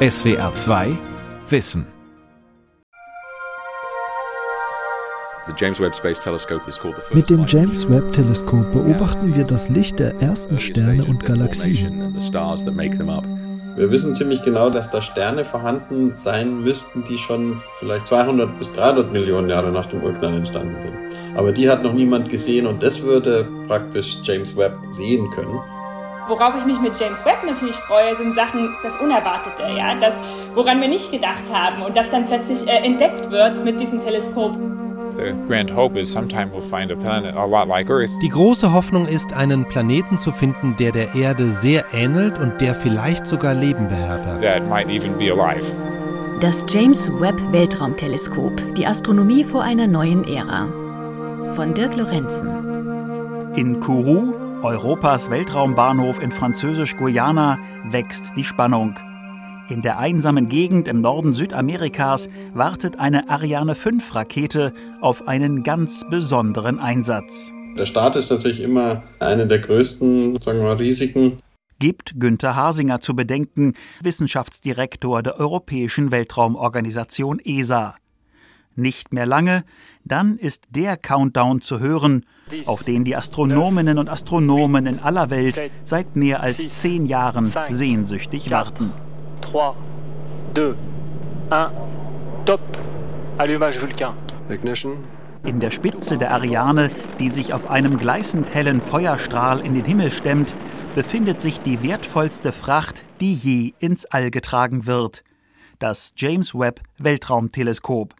SWR 2 Wissen. Mit dem James Webb Teleskop beobachten wir das Licht der ersten Sterne und Galaxien. Wir wissen ziemlich genau, dass da Sterne vorhanden sein müssten, die schon vielleicht 200 bis 300 Millionen Jahre nach dem Urknall entstanden sind. Aber die hat noch niemand gesehen und das würde praktisch James Webb sehen können. Worauf ich mich mit James Webb natürlich freue, sind Sachen, das Unerwartete, ja, das, woran wir nicht gedacht haben und das dann plötzlich äh, entdeckt wird mit diesem Teleskop. Die große Hoffnung ist, einen Planeten zu finden, der der Erde sehr ähnelt und der vielleicht sogar Leben beherbergt. Das James Webb Weltraumteleskop, die Astronomie vor einer neuen Ära. Von Dirk Lorenzen. In Kourou, Europas Weltraumbahnhof in Französisch-Guyana, wächst die Spannung. In der einsamen Gegend im Norden Südamerikas wartet eine Ariane 5 Rakete auf einen ganz besonderen Einsatz. Der Start ist natürlich immer eine der größten, sagen wir Risiken. Gibt Günther Hasinger zu bedenken, Wissenschaftsdirektor der Europäischen Weltraumorganisation ESA. Nicht mehr lange, dann ist der Countdown zu hören, auf den die Astronominnen und Astronomen in aller Welt seit mehr als zehn Jahren sehnsüchtig warten. 3, 2, 1, top. Allumage Vulcan. Ignition. In der Spitze der Ariane, die sich auf einem gleißend hellen Feuerstrahl in den Himmel stemmt, befindet sich die wertvollste Fracht, die je ins All getragen wird. Das James Webb Weltraumteleskop.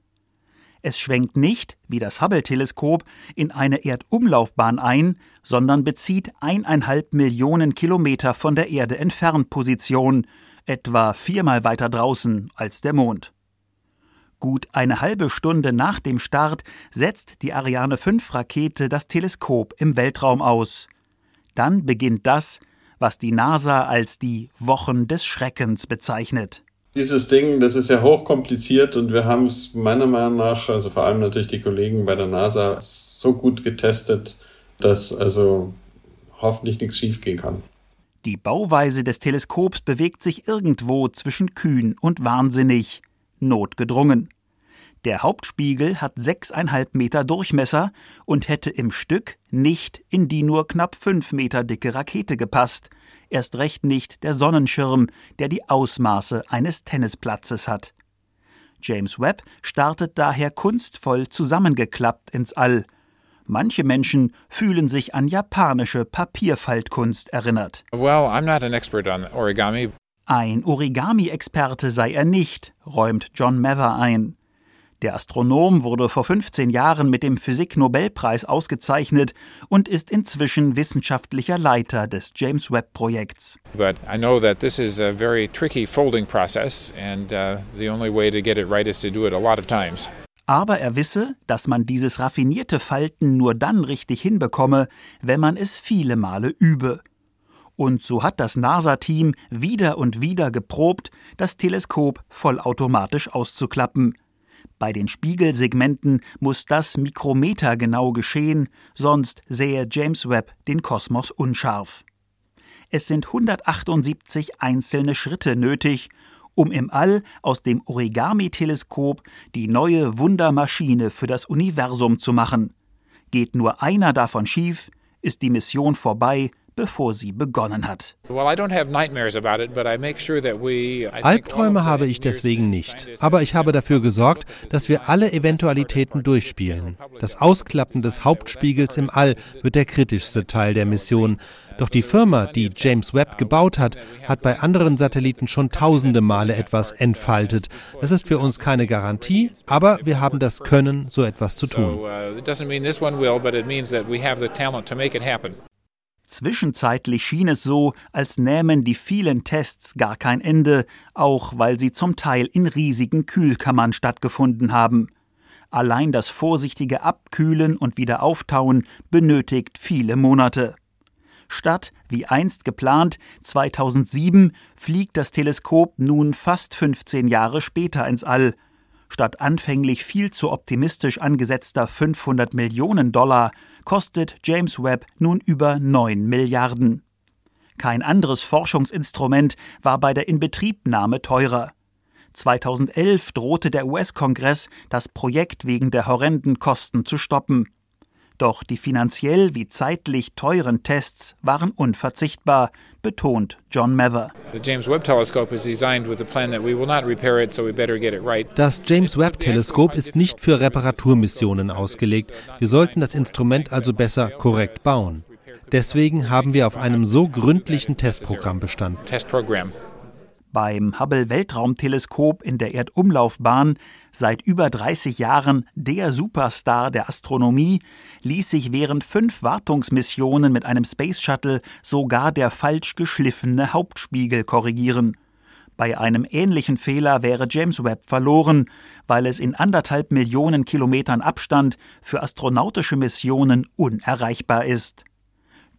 Es schwenkt nicht, wie das Hubble-Teleskop, in eine Erdumlaufbahn ein, sondern bezieht eineinhalb Millionen Kilometer von der Erde entfernt Position etwa viermal weiter draußen als der Mond. Gut eine halbe Stunde nach dem Start setzt die Ariane 5 Rakete das Teleskop im Weltraum aus. Dann beginnt das, was die NASA als die Wochen des Schreckens bezeichnet. Dieses Ding, das ist ja hochkompliziert und wir haben es meiner Meinung nach, also vor allem natürlich die Kollegen bei der NASA, so gut getestet, dass also hoffentlich nichts schiefgehen kann. Die Bauweise des Teleskops bewegt sich irgendwo zwischen kühn und wahnsinnig, notgedrungen. Der Hauptspiegel hat sechseinhalb Meter Durchmesser und hätte im Stück nicht in die nur knapp fünf Meter dicke Rakete gepasst, erst recht nicht der Sonnenschirm, der die Ausmaße eines Tennisplatzes hat. James Webb startet daher kunstvoll zusammengeklappt ins All – Manche Menschen fühlen sich an japanische Papierfaltkunst erinnert. Well, I'm not an expert on origami. Ein Origami-Experte sei er nicht, räumt John Mather ein. Der Astronom wurde vor 15 Jahren mit dem Physik-Nobelpreis ausgezeichnet und ist inzwischen wissenschaftlicher Leiter des James Webb-Projekts. But I know that this is a very tricky folding process and uh, the only way to get it right is to do it a lot of times aber er wisse, dass man dieses raffinierte Falten nur dann richtig hinbekomme, wenn man es viele Male übe. Und so hat das NASA-Team wieder und wieder geprobt, das Teleskop vollautomatisch auszuklappen. Bei den Spiegelsegmenten muss das mikrometergenau geschehen, sonst sähe James Webb den Kosmos unscharf. Es sind 178 einzelne Schritte nötig, um im All aus dem Origami-Teleskop die neue Wundermaschine für das Universum zu machen. Geht nur einer davon schief, ist die Mission vorbei, bevor sie begonnen hat. Albträume habe ich deswegen nicht, aber ich habe dafür gesorgt, dass wir alle Eventualitäten durchspielen. Das Ausklappen des Hauptspiegels im All wird der kritischste Teil der Mission. Doch die Firma, die James Webb gebaut hat, hat bei anderen Satelliten schon tausende Male etwas entfaltet. Das ist für uns keine Garantie, aber wir haben das Können, so etwas zu tun. Zwischenzeitlich schien es so, als nähmen die vielen Tests gar kein Ende, auch weil sie zum Teil in riesigen Kühlkammern stattgefunden haben. Allein das vorsichtige Abkühlen und Wiederauftauen benötigt viele Monate. Statt, wie einst geplant, 2007 fliegt das Teleskop nun fast 15 Jahre später ins All. Statt anfänglich viel zu optimistisch angesetzter 500 Millionen Dollar kostet James Webb nun über 9 Milliarden. Kein anderes Forschungsinstrument war bei der Inbetriebnahme teurer. 2011 drohte der US-Kongress, das Projekt wegen der horrenden Kosten zu stoppen. Doch die finanziell wie zeitlich teuren Tests waren unverzichtbar, betont John Mather. Das James Webb-Teleskop ist nicht für Reparaturmissionen ausgelegt. Wir sollten das Instrument also besser korrekt bauen. Deswegen haben wir auf einem so gründlichen Testprogramm bestanden. Beim Hubble Weltraumteleskop in der Erdumlaufbahn, seit über 30 Jahren der Superstar der Astronomie, ließ sich während fünf Wartungsmissionen mit einem Space Shuttle sogar der falsch geschliffene Hauptspiegel korrigieren. Bei einem ähnlichen Fehler wäre James Webb verloren, weil es in anderthalb Millionen Kilometern Abstand für astronautische Missionen unerreichbar ist.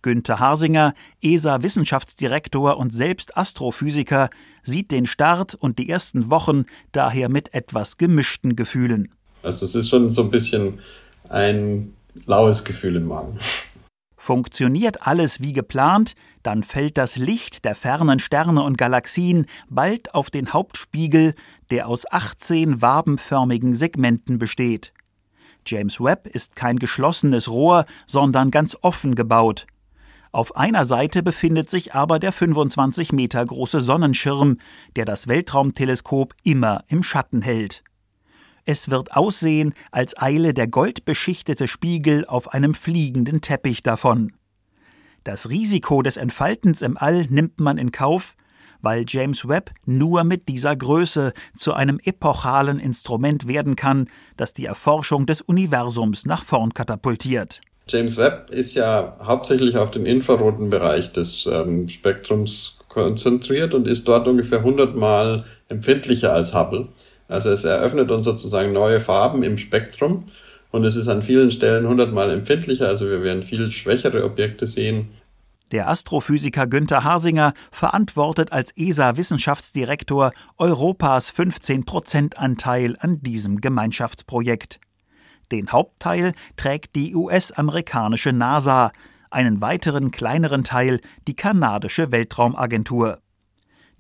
Günther Harsinger, ESA-Wissenschaftsdirektor und selbst Astrophysiker, sieht den Start und die ersten Wochen daher mit etwas gemischten Gefühlen. Also es ist schon so ein bisschen ein laues Gefühl im Magen. Funktioniert alles wie geplant, dann fällt das Licht der fernen Sterne und Galaxien bald auf den Hauptspiegel, der aus 18 wabenförmigen Segmenten besteht. James Webb ist kein geschlossenes Rohr, sondern ganz offen gebaut. Auf einer Seite befindet sich aber der 25 Meter große Sonnenschirm, der das Weltraumteleskop immer im Schatten hält. Es wird aussehen, als eile der goldbeschichtete Spiegel auf einem fliegenden Teppich davon. Das Risiko des Entfaltens im All nimmt man in Kauf, weil James Webb nur mit dieser Größe zu einem epochalen Instrument werden kann, das die Erforschung des Universums nach vorn katapultiert. James Webb ist ja hauptsächlich auf den infraroten Bereich des ähm, Spektrums konzentriert und ist dort ungefähr 100 Mal empfindlicher als Hubble. Also es eröffnet uns sozusagen neue Farben im Spektrum und es ist an vielen Stellen 100 Mal empfindlicher, also wir werden viel schwächere Objekte sehen. Der Astrophysiker Günther Harsinger verantwortet als ESA-Wissenschaftsdirektor Europas 15% Anteil an diesem Gemeinschaftsprojekt. Den Hauptteil trägt die US-amerikanische NASA, einen weiteren kleineren Teil die kanadische Weltraumagentur.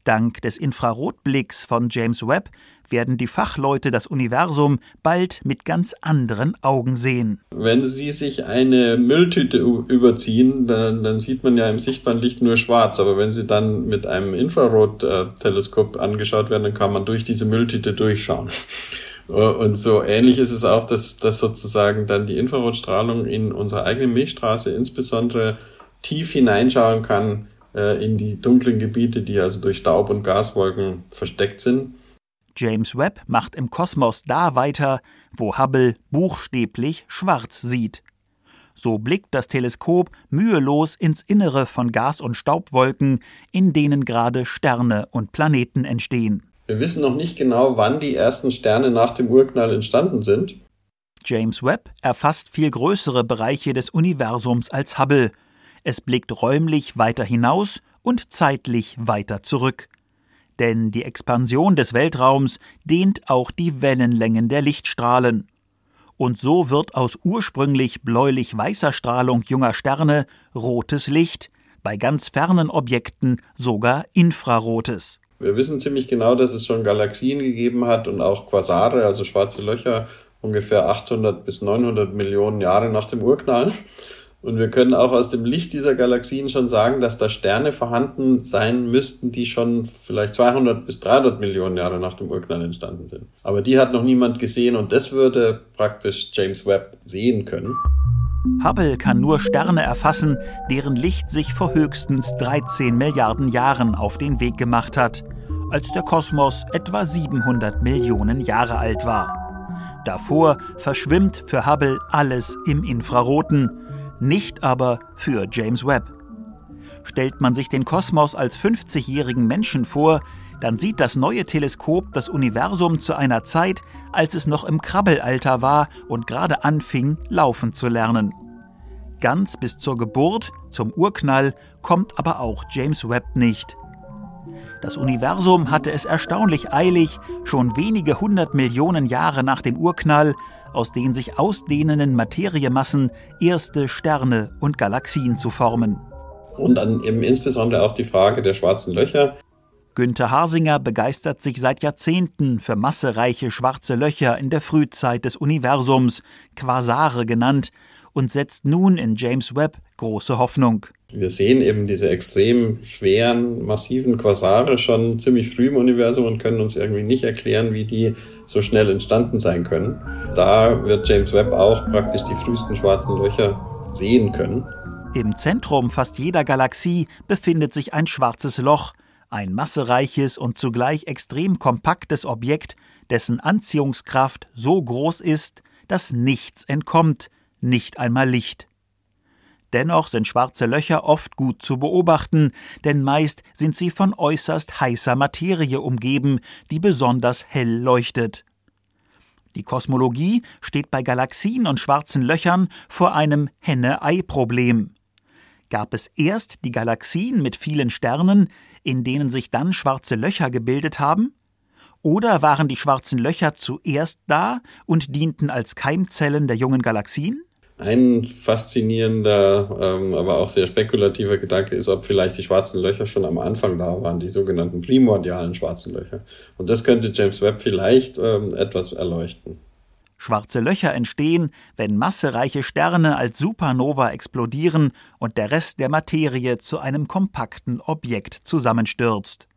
Dank des Infrarotblicks von James Webb werden die Fachleute das Universum bald mit ganz anderen Augen sehen. Wenn Sie sich eine Mülltüte überziehen, dann, dann sieht man ja im sichtbaren Licht nur schwarz. Aber wenn Sie dann mit einem Infrarotteleskop angeschaut werden, dann kann man durch diese Mülltüte durchschauen. Und so ähnlich ist es auch, dass, dass sozusagen dann die Infrarotstrahlung in unsere eigene Milchstraße insbesondere tief hineinschauen kann äh, in die dunklen Gebiete, die also durch Staub und Gaswolken versteckt sind. James Webb macht im Kosmos da weiter, wo Hubble buchstäblich schwarz sieht. So blickt das Teleskop mühelos ins Innere von Gas- und Staubwolken, in denen gerade Sterne und Planeten entstehen. Wir wissen noch nicht genau, wann die ersten Sterne nach dem Urknall entstanden sind. James Webb erfasst viel größere Bereiche des Universums als Hubble. Es blickt räumlich weiter hinaus und zeitlich weiter zurück. Denn die Expansion des Weltraums dehnt auch die Wellenlängen der Lichtstrahlen. Und so wird aus ursprünglich bläulich-weißer Strahlung junger Sterne rotes Licht, bei ganz fernen Objekten sogar infrarotes. Wir wissen ziemlich genau, dass es schon Galaxien gegeben hat und auch Quasare, also schwarze Löcher, ungefähr 800 bis 900 Millionen Jahre nach dem Urknall. Und wir können auch aus dem Licht dieser Galaxien schon sagen, dass da Sterne vorhanden sein müssten, die schon vielleicht 200 bis 300 Millionen Jahre nach dem Urknall entstanden sind. Aber die hat noch niemand gesehen und das würde praktisch James Webb sehen können. Hubble kann nur Sterne erfassen, deren Licht sich vor höchstens 13 Milliarden Jahren auf den Weg gemacht hat, als der Kosmos etwa 700 Millionen Jahre alt war. Davor verschwimmt für Hubble alles im Infraroten, nicht aber für James Webb. Stellt man sich den Kosmos als 50-jährigen Menschen vor, dann sieht das neue Teleskop das Universum zu einer Zeit, als es noch im Krabbelalter war und gerade anfing, laufen zu lernen. Ganz bis zur Geburt, zum Urknall, kommt aber auch James Webb nicht. Das Universum hatte es erstaunlich eilig, schon wenige hundert Millionen Jahre nach dem Urknall, aus den sich ausdehnenden Materiemassen erste Sterne und Galaxien zu formen. Und dann eben insbesondere auch die Frage der schwarzen Löcher. Günther Harsinger begeistert sich seit Jahrzehnten für massereiche schwarze Löcher in der Frühzeit des Universums, Quasare genannt, und setzt nun in James Webb große Hoffnung. Wir sehen eben diese extrem schweren, massiven Quasare schon ziemlich früh im Universum und können uns irgendwie nicht erklären, wie die so schnell entstanden sein können. Da wird James Webb auch praktisch die frühesten schwarzen Löcher sehen können. Im Zentrum fast jeder Galaxie befindet sich ein schwarzes Loch, ein massereiches und zugleich extrem kompaktes Objekt, dessen Anziehungskraft so groß ist, dass nichts entkommt, nicht einmal Licht. Dennoch sind schwarze Löcher oft gut zu beobachten, denn meist sind sie von äußerst heißer Materie umgeben, die besonders hell leuchtet. Die Kosmologie steht bei Galaxien und schwarzen Löchern vor einem Henne-Ei-Problem. Gab es erst die Galaxien mit vielen Sternen, in denen sich dann schwarze Löcher gebildet haben? Oder waren die schwarzen Löcher zuerst da und dienten als Keimzellen der jungen Galaxien? Ein faszinierender, ähm, aber auch sehr spekulativer Gedanke ist, ob vielleicht die schwarzen Löcher schon am Anfang da waren, die sogenannten primordialen schwarzen Löcher. Und das könnte James Webb vielleicht ähm, etwas erleuchten. Schwarze Löcher entstehen, wenn massereiche Sterne als Supernova explodieren und der Rest der Materie zu einem kompakten Objekt zusammenstürzt.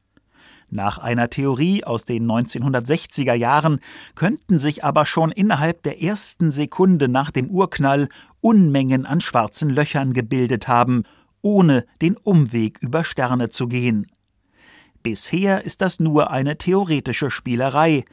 Nach einer Theorie aus den 1960er Jahren könnten sich aber schon innerhalb der ersten Sekunde nach dem Urknall Unmengen an schwarzen Löchern gebildet haben, ohne den Umweg über Sterne zu gehen. Bisher ist das nur eine theoretische Spielerei,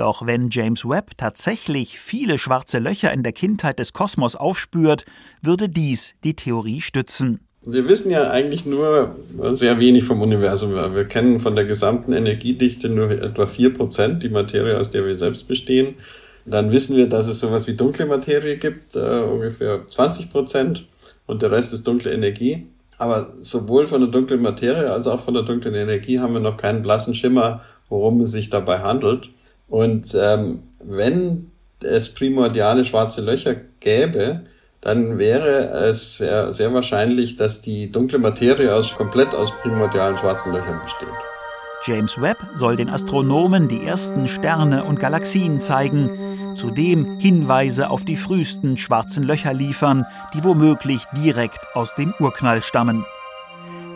doch wenn James Webb tatsächlich viele schwarze Löcher in der Kindheit des Kosmos aufspürt, würde dies die Theorie stützen. Wir wissen ja eigentlich nur sehr wenig vom Universum. Wir kennen von der gesamten Energiedichte nur etwa 4%, die Materie, aus der wir selbst bestehen. Dann wissen wir, dass es sowas wie dunkle Materie gibt, äh, ungefähr 20% und der Rest ist dunkle Energie. Aber sowohl von der dunklen Materie als auch von der dunklen Energie haben wir noch keinen blassen Schimmer, worum es sich dabei handelt. Und ähm, wenn es primordiale schwarze Löcher gäbe, dann wäre es sehr, sehr wahrscheinlich, dass die dunkle Materie aus, komplett aus primordialen schwarzen Löchern besteht. James Webb soll den Astronomen die ersten Sterne und Galaxien zeigen, zudem Hinweise auf die frühesten schwarzen Löcher liefern, die womöglich direkt aus dem Urknall stammen.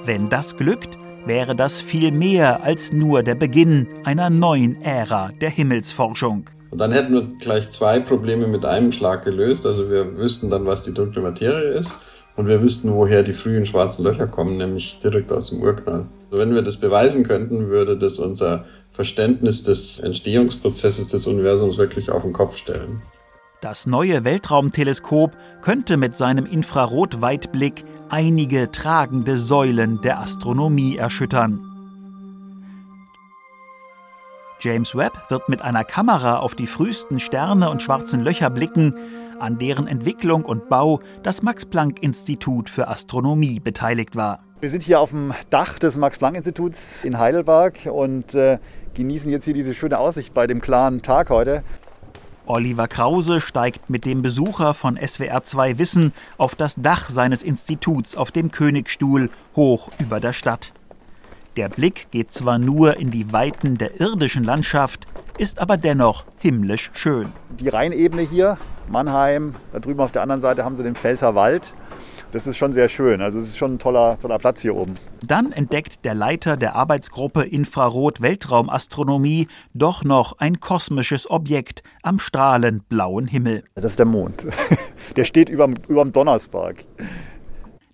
Wenn das glückt, wäre das viel mehr als nur der Beginn einer neuen Ära der Himmelsforschung. Und dann hätten wir gleich zwei Probleme mit einem Schlag gelöst. Also wir wüssten dann, was die dunkle Materie ist und wir wüssten, woher die frühen schwarzen Löcher kommen, nämlich direkt aus dem Urknall. Also wenn wir das beweisen könnten, würde das unser Verständnis des Entstehungsprozesses des Universums wirklich auf den Kopf stellen. Das neue Weltraumteleskop könnte mit seinem Infrarotweitblick einige tragende Säulen der Astronomie erschüttern. James Webb wird mit einer Kamera auf die frühesten Sterne und schwarzen Löcher blicken, an deren Entwicklung und Bau das Max-Planck-Institut für Astronomie beteiligt war. Wir sind hier auf dem Dach des Max-Planck-Instituts in Heidelberg und äh, genießen jetzt hier diese schöne Aussicht bei dem klaren Tag heute. Oliver Krause steigt mit dem Besucher von SWR2 Wissen auf das Dach seines Instituts auf dem Königstuhl hoch über der Stadt. Der Blick geht zwar nur in die Weiten der irdischen Landschaft, ist aber dennoch himmlisch schön. Die Rheinebene hier, Mannheim, da drüben auf der anderen Seite haben sie den Pfälzer Wald. Das ist schon sehr schön. Also es ist schon ein toller, toller Platz hier oben. Dann entdeckt der Leiter der Arbeitsgruppe Infrarot Weltraumastronomie doch noch ein kosmisches Objekt am strahlend blauen Himmel. Das ist der Mond. Der steht über dem Donnersberg.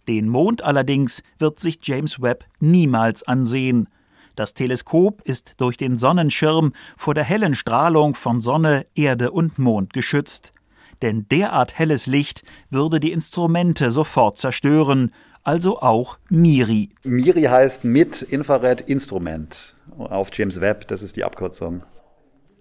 Den Mond allerdings wird sich James Webb niemals ansehen. Das Teleskop ist durch den Sonnenschirm vor der hellen Strahlung von Sonne, Erde und Mond geschützt. Denn derart helles Licht würde die Instrumente sofort zerstören, also auch MIRI. MIRI heißt mit Infrared Instrument auf James Webb, das ist die Abkürzung.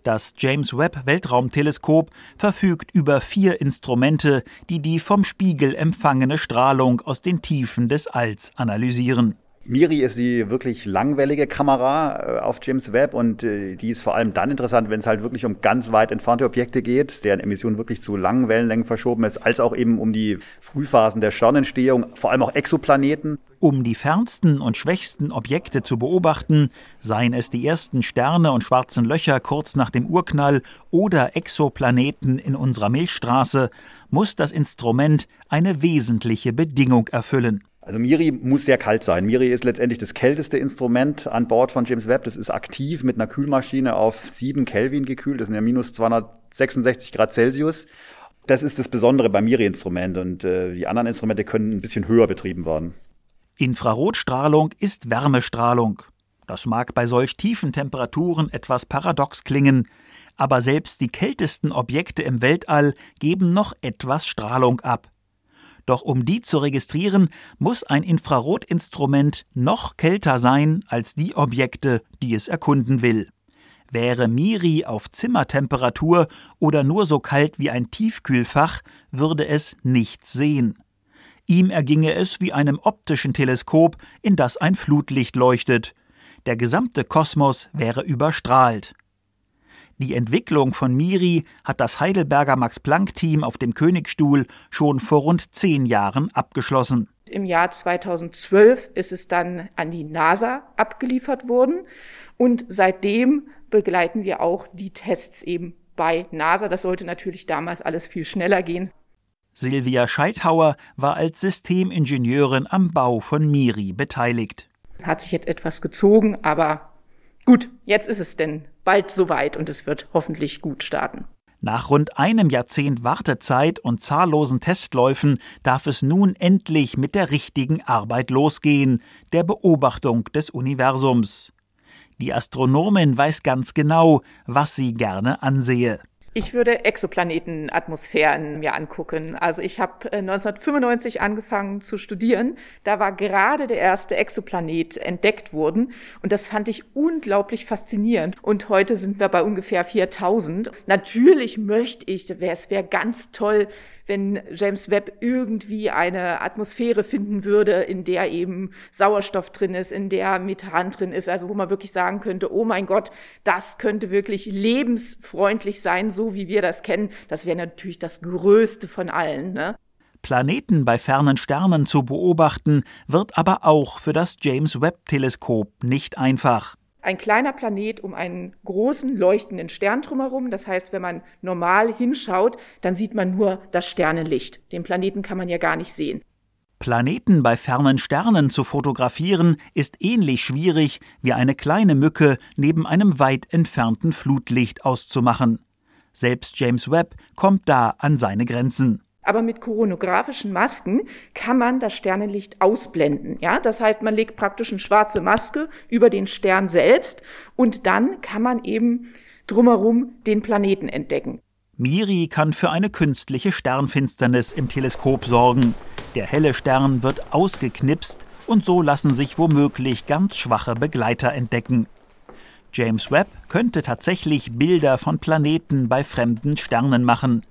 Das James Webb Weltraumteleskop verfügt über vier Instrumente, die die vom Spiegel empfangene Strahlung aus den Tiefen des Alls analysieren. Miri ist die wirklich langwellige Kamera äh, auf James Webb und äh, die ist vor allem dann interessant, wenn es halt wirklich um ganz weit entfernte Objekte geht, deren Emission wirklich zu langen Wellenlängen verschoben ist, als auch eben um die Frühphasen der Sternentstehung, vor allem auch Exoplaneten. Um die fernsten und schwächsten Objekte zu beobachten, seien es die ersten Sterne und schwarzen Löcher kurz nach dem Urknall oder Exoplaneten in unserer Milchstraße, muss das Instrument eine wesentliche Bedingung erfüllen. Also Miri muss sehr kalt sein. Miri ist letztendlich das kälteste Instrument an Bord von James Webb. Das ist aktiv mit einer Kühlmaschine auf 7 Kelvin gekühlt. Das sind ja minus 266 Grad Celsius. Das ist das Besondere beim Miri-Instrument und äh, die anderen Instrumente können ein bisschen höher betrieben werden. Infrarotstrahlung ist Wärmestrahlung. Das mag bei solch tiefen Temperaturen etwas paradox klingen, aber selbst die kältesten Objekte im Weltall geben noch etwas Strahlung ab. Doch um die zu registrieren, muss ein Infrarotinstrument noch kälter sein als die Objekte, die es erkunden will. Wäre Miri auf Zimmertemperatur oder nur so kalt wie ein Tiefkühlfach, würde es nichts sehen. Ihm erginge es wie einem optischen Teleskop, in das ein Flutlicht leuchtet. Der gesamte Kosmos wäre überstrahlt. Die Entwicklung von Miri hat das Heidelberger Max-Planck-Team auf dem Königstuhl schon vor rund zehn Jahren abgeschlossen. Im Jahr 2012 ist es dann an die NASA abgeliefert worden und seitdem begleiten wir auch die Tests eben bei NASA. Das sollte natürlich damals alles viel schneller gehen. Silvia Scheithauer war als Systemingenieurin am Bau von Miri beteiligt. Hat sich jetzt etwas gezogen, aber gut, jetzt ist es denn bald soweit und es wird hoffentlich gut starten. Nach rund einem Jahrzehnt Wartezeit und zahllosen Testläufen darf es nun endlich mit der richtigen Arbeit losgehen, der Beobachtung des Universums. Die Astronomin weiß ganz genau, was sie gerne ansehe. Ich würde Exoplanetenatmosphären mir angucken. Also ich habe 1995 äh, angefangen zu studieren. Da war gerade der erste Exoplanet entdeckt worden und das fand ich unglaublich faszinierend. Und heute sind wir bei ungefähr 4000. Natürlich möchte ich, es wäre ganz toll, wenn James Webb irgendwie eine Atmosphäre finden würde, in der eben Sauerstoff drin ist, in der Methan drin ist, also wo man wirklich sagen könnte, oh mein Gott, das könnte wirklich lebensfreundlich sein, so wie wir das kennen. Das wäre natürlich das Größte von allen. Ne? Planeten bei fernen Sternen zu beobachten, wird aber auch für das James Webb Teleskop nicht einfach ein kleiner Planet um einen großen leuchtenden Stern drumherum. Das heißt, wenn man normal hinschaut, dann sieht man nur das Sternenlicht. Den Planeten kann man ja gar nicht sehen. Planeten bei fernen Sternen zu fotografieren ist ähnlich schwierig wie eine kleine Mücke neben einem weit entfernten Flutlicht auszumachen. Selbst James Webb kommt da an seine Grenzen. Aber mit koronografischen Masken kann man das Sternenlicht ausblenden. Ja, das heißt, man legt praktisch eine schwarze Maske über den Stern selbst und dann kann man eben drumherum den Planeten entdecken. Miri kann für eine künstliche Sternfinsternis im Teleskop sorgen. Der helle Stern wird ausgeknipst und so lassen sich womöglich ganz schwache Begleiter entdecken. James Webb könnte tatsächlich Bilder von Planeten bei fremden Sternen machen.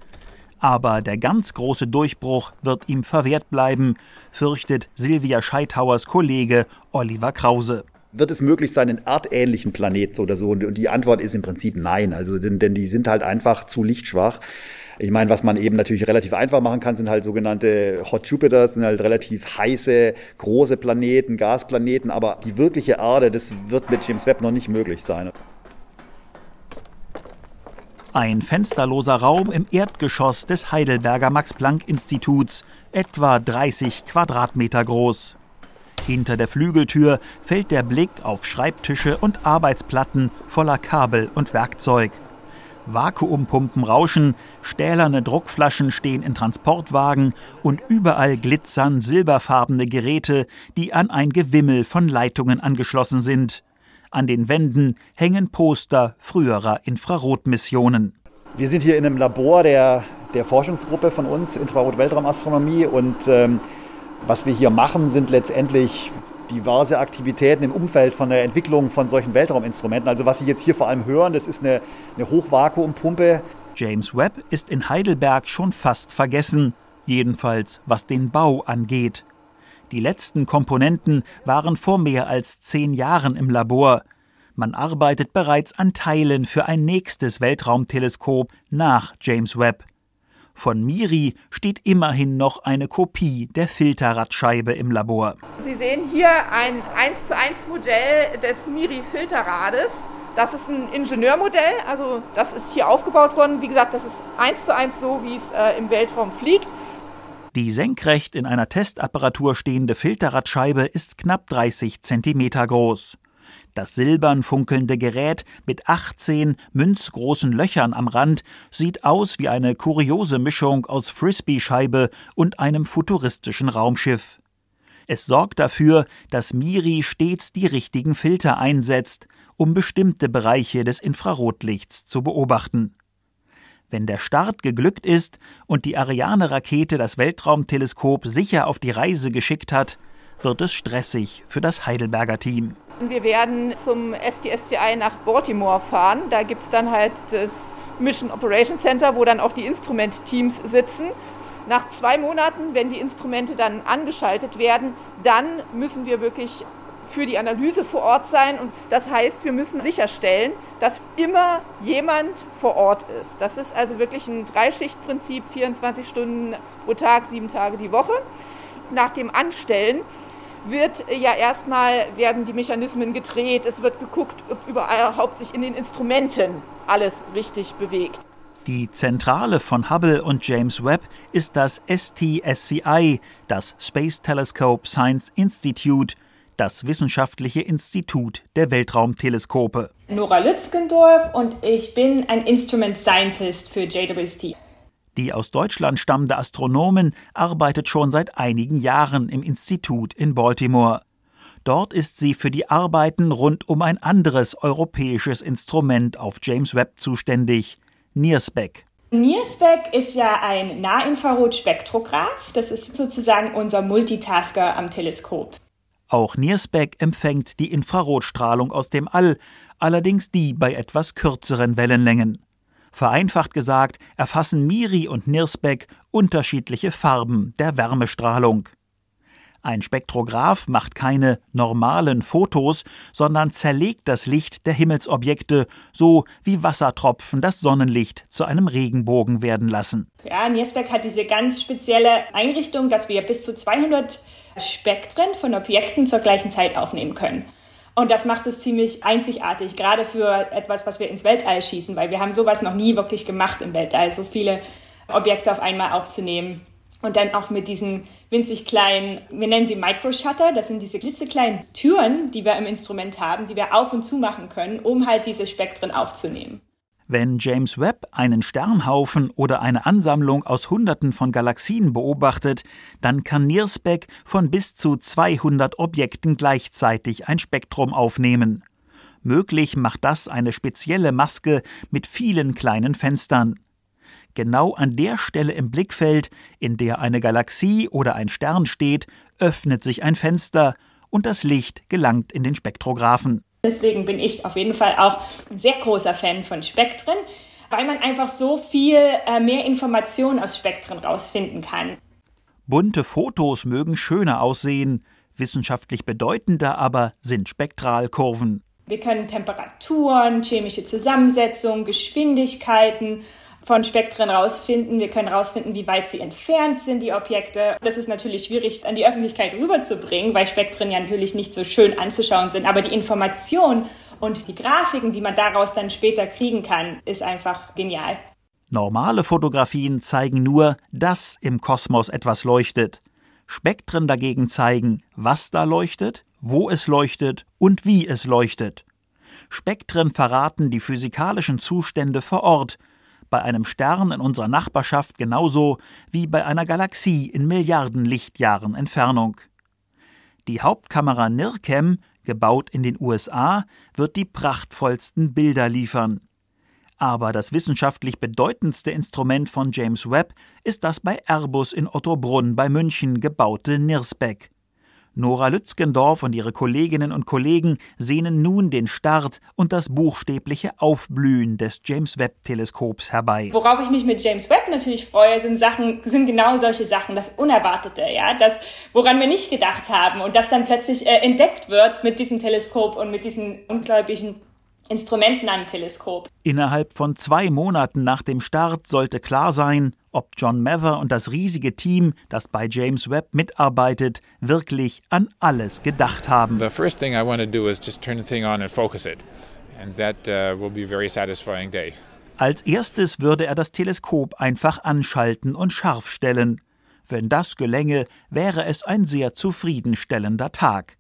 Aber der ganz große Durchbruch wird ihm verwehrt bleiben, fürchtet Silvia Scheithauers Kollege Oliver Krause wird es möglich sein, einen erdähnlichen Planeten oder so? Und die Antwort ist im Prinzip nein. Also, denn, denn die sind halt einfach zu lichtschwach. Ich meine, was man eben natürlich relativ einfach machen kann, sind halt sogenannte Hot Jupiters, sind halt relativ heiße, große Planeten, Gasplaneten, aber die wirkliche Erde, das wird mit James Webb noch nicht möglich sein. Ein fensterloser Raum im Erdgeschoss des Heidelberger Max-Planck-Instituts, etwa 30 Quadratmeter groß. Hinter der Flügeltür fällt der Blick auf Schreibtische und Arbeitsplatten voller Kabel und Werkzeug. Vakuumpumpen rauschen, stählerne Druckflaschen stehen in Transportwagen und überall glitzern silberfarbene Geräte, die an ein Gewimmel von Leitungen angeschlossen sind. An den Wänden hängen Poster früherer Infrarotmissionen. Wir sind hier in einem Labor der, der Forschungsgruppe von uns, Infrarot-Weltraumastronomie. Und ähm, was wir hier machen, sind letztendlich diverse Aktivitäten im Umfeld von der Entwicklung von solchen Weltrauminstrumenten. Also was Sie jetzt hier vor allem hören, das ist eine, eine Hochvakuumpumpe. James Webb ist in Heidelberg schon fast vergessen, jedenfalls was den Bau angeht. Die letzten Komponenten waren vor mehr als zehn Jahren im Labor. Man arbeitet bereits an Teilen für ein nächstes Weltraumteleskop nach James Webb. Von Miri steht immerhin noch eine Kopie der Filterradscheibe im Labor. Sie sehen hier ein 1 zu 1 Modell des Miri Filterrades. Das ist ein Ingenieurmodell, also das ist hier aufgebaut worden. Wie gesagt, das ist 1 zu 1 so, wie es äh, im Weltraum fliegt. Die senkrecht in einer Testapparatur stehende Filterradscheibe ist knapp 30 cm groß. Das silbern funkelnde Gerät mit 18 münzgroßen Löchern am Rand sieht aus wie eine kuriose Mischung aus Frisbee-Scheibe und einem futuristischen Raumschiff. Es sorgt dafür, dass Miri stets die richtigen Filter einsetzt, um bestimmte Bereiche des Infrarotlichts zu beobachten. Wenn der Start geglückt ist und die Ariane-Rakete das Weltraumteleskop sicher auf die Reise geschickt hat, wird es stressig für das Heidelberger Team. Wir werden zum STSCI nach Baltimore fahren. Da gibt es dann halt das Mission Operation Center, wo dann auch die Instrumentteams sitzen. Nach zwei Monaten, wenn die Instrumente dann angeschaltet werden, dann müssen wir wirklich für die Analyse vor Ort sein. Und das heißt, wir müssen sicherstellen, dass immer jemand vor Ort ist. Das ist also wirklich ein Dreischichtprinzip, 24 Stunden pro Tag, sieben Tage die Woche. Nach dem Anstellen wird ja erstmal werden die Mechanismen gedreht, es wird geguckt, ob überhaupt sich in den Instrumenten alles richtig bewegt. Die Zentrale von Hubble und James Webb ist das STSCI, das Space Telescope Science Institute, das Wissenschaftliche Institut der Weltraumteleskope. Nora Lützgendorf und ich bin ein Instrument Scientist für JWST. Die aus Deutschland stammende Astronomin arbeitet schon seit einigen Jahren im Institut in Baltimore. Dort ist sie für die Arbeiten rund um ein anderes europäisches Instrument auf James Webb zuständig, NIRSPEC. NIRSPEC ist ja ein Nahinfrarotspektrograph. Das ist sozusagen unser Multitasker am Teleskop. Auch NIRSPEC empfängt die Infrarotstrahlung aus dem All, allerdings die bei etwas kürzeren Wellenlängen. Vereinfacht gesagt erfassen Miri und NIRSPEC unterschiedliche Farben der Wärmestrahlung. Ein Spektrograph macht keine normalen Fotos, sondern zerlegt das Licht der Himmelsobjekte, so wie Wassertropfen das Sonnenlicht zu einem Regenbogen werden lassen. Ja, Niersberg hat diese ganz spezielle Einrichtung, dass wir bis zu 200 Spektren von Objekten zur gleichen Zeit aufnehmen können. Und das macht es ziemlich einzigartig, gerade für etwas, was wir ins Weltall schießen, weil wir haben sowas noch nie wirklich gemacht im Weltall, so viele Objekte auf einmal aufzunehmen. Und dann auch mit diesen winzig kleinen, wir nennen sie Microshutter, das sind diese klitzekleinen Türen, die wir im Instrument haben, die wir auf und zu machen können, um halt diese Spektren aufzunehmen. Wenn James Webb einen Sternhaufen oder eine Ansammlung aus Hunderten von Galaxien beobachtet, dann kann NIRSPEC von bis zu 200 Objekten gleichzeitig ein Spektrum aufnehmen. Möglich macht das eine spezielle Maske mit vielen kleinen Fenstern. Genau an der Stelle im Blickfeld, in der eine Galaxie oder ein Stern steht, öffnet sich ein Fenster und das Licht gelangt in den Spektrographen. Deswegen bin ich auf jeden Fall auch ein sehr großer Fan von Spektren, weil man einfach so viel äh, mehr Informationen aus Spektren rausfinden kann. Bunte Fotos mögen schöner aussehen, wissenschaftlich bedeutender aber sind Spektralkurven. Wir können Temperaturen, chemische Zusammensetzung, Geschwindigkeiten von Spektren rausfinden. Wir können rausfinden, wie weit sie entfernt sind, die Objekte. Das ist natürlich schwierig an die Öffentlichkeit rüberzubringen, weil Spektren ja natürlich nicht so schön anzuschauen sind. Aber die Information und die Grafiken, die man daraus dann später kriegen kann, ist einfach genial. Normale Fotografien zeigen nur, dass im Kosmos etwas leuchtet. Spektren dagegen zeigen, was da leuchtet, wo es leuchtet und wie es leuchtet. Spektren verraten die physikalischen Zustände vor Ort, bei einem Stern in unserer Nachbarschaft genauso wie bei einer Galaxie in Milliarden Lichtjahren Entfernung. Die Hauptkamera NIRCam, gebaut in den USA, wird die prachtvollsten Bilder liefern. Aber das wissenschaftlich bedeutendste Instrument von James Webb ist das bei Airbus in Ottobrunn bei München gebaute NIRSPEC. Nora Lützgendorf und ihre Kolleginnen und Kollegen sehnen nun den Start und das buchstäbliche Aufblühen des James Webb Teleskops herbei. Worauf ich mich mit James Webb natürlich freue, sind Sachen, sind genau solche Sachen, das Unerwartete, ja, das, woran wir nicht gedacht haben und das dann plötzlich äh, entdeckt wird mit diesem Teleskop und mit diesen ungläubigen Instrumenten am Teleskop. Innerhalb von zwei Monaten nach dem Start sollte klar sein, ob John Mather und das riesige Team, das bei James Webb mitarbeitet, wirklich an alles gedacht haben. The first thing I want to do is just turn the thing on and focus it. And that uh, will be a very satisfying day. Als erstes würde er das Teleskop einfach anschalten und scharf stellen. Wenn das gelänge, wäre es ein sehr zufriedenstellender Tag.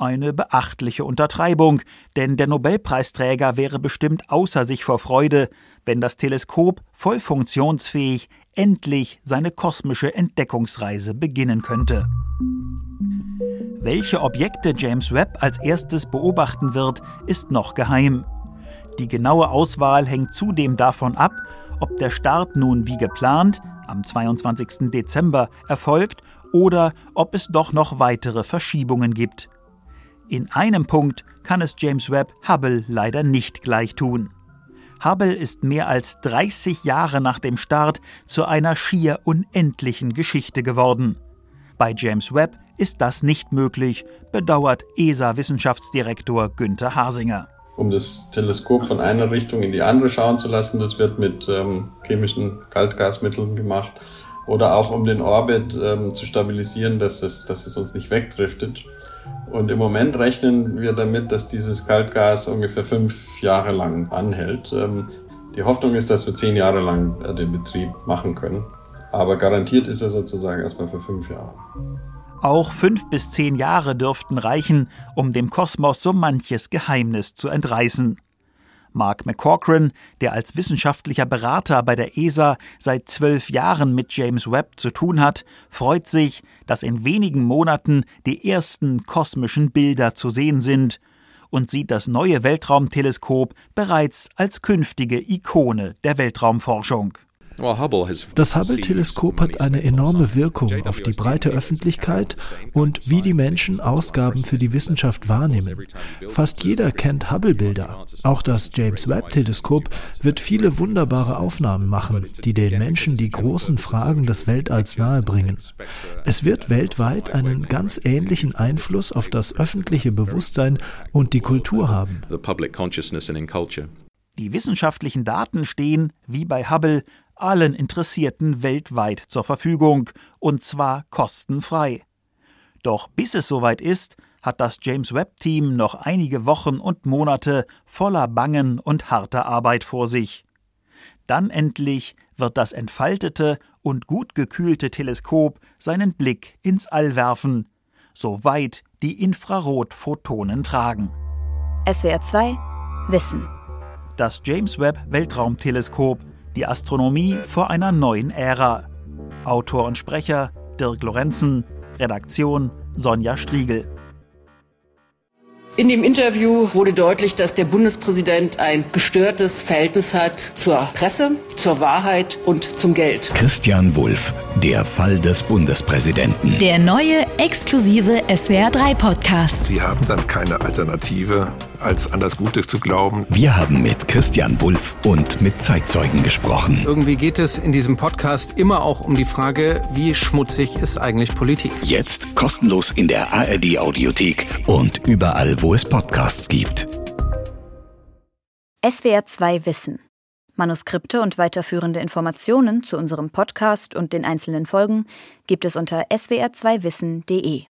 Eine beachtliche Untertreibung, denn der Nobelpreisträger wäre bestimmt außer sich vor Freude, wenn das Teleskop voll funktionsfähig endlich seine kosmische Entdeckungsreise beginnen könnte. Welche Objekte James Webb als erstes beobachten wird, ist noch geheim. Die genaue Auswahl hängt zudem davon ab, ob der Start nun wie geplant am 22. Dezember erfolgt oder ob es doch noch weitere Verschiebungen gibt. In einem Punkt kann es James Webb Hubble leider nicht gleich tun. Hubble ist mehr als 30 Jahre nach dem Start zu einer schier unendlichen Geschichte geworden. Bei James Webb ist das nicht möglich, bedauert ESA-Wissenschaftsdirektor Günther Hasinger. Um das Teleskop von einer Richtung in die andere schauen zu lassen, das wird mit ähm, chemischen Kaltgasmitteln gemacht. Oder auch um den Orbit ähm, zu stabilisieren, dass es, dass es uns nicht wegdriftet. Und im Moment rechnen wir damit, dass dieses Kaltgas ungefähr fünf Jahre lang anhält. Ähm, die Hoffnung ist, dass wir zehn Jahre lang äh, den Betrieb machen können. Aber garantiert ist er sozusagen erstmal für fünf Jahre. Auch fünf bis zehn Jahre dürften reichen, um dem Kosmos so manches Geheimnis zu entreißen. Mark McCorkran, der als wissenschaftlicher Berater bei der ESA seit zwölf Jahren mit James Webb zu tun hat, freut sich, dass in wenigen Monaten die ersten kosmischen Bilder zu sehen sind und sieht das neue Weltraumteleskop bereits als künftige Ikone der Weltraumforschung. Das Hubble-Teleskop hat eine enorme Wirkung auf die breite Öffentlichkeit und wie die Menschen Ausgaben für die Wissenschaft wahrnehmen. Fast jeder kennt Hubble-Bilder. Auch das James Webb-Teleskop wird viele wunderbare Aufnahmen machen, die den Menschen die großen Fragen des Weltalls nahebringen. Es wird weltweit einen ganz ähnlichen Einfluss auf das öffentliche Bewusstsein und die Kultur haben. Die wissenschaftlichen Daten stehen, wie bei Hubble, allen Interessierten weltweit zur Verfügung, und zwar kostenfrei. Doch bis es soweit ist, hat das James Webb Team noch einige Wochen und Monate voller Bangen und harter Arbeit vor sich. Dann endlich wird das entfaltete und gut gekühlte Teleskop seinen Blick ins All werfen, soweit die Infrarotphotonen tragen. SWR 2 Wissen. Das James Webb Weltraumteleskop die Astronomie vor einer neuen Ära. Autor und Sprecher Dirk Lorenzen, Redaktion Sonja Striegel. In dem Interview wurde deutlich, dass der Bundespräsident ein gestörtes Verhältnis hat zur Presse, zur Wahrheit und zum Geld. Christian Wulff, der Fall des Bundespräsidenten. Der neue exklusive SWR3 Podcast. Sie haben dann keine Alternative als an das Gute zu glauben. Wir haben mit Christian Wulff und mit Zeitzeugen gesprochen. Irgendwie geht es in diesem Podcast immer auch um die Frage, wie schmutzig ist eigentlich Politik? Jetzt kostenlos in der ARD Audiothek und überall, wo es Podcasts gibt. SWR 2 Wissen. Manuskripte und weiterführende Informationen zu unserem Podcast und den einzelnen Folgen gibt es unter swr2wissen.de.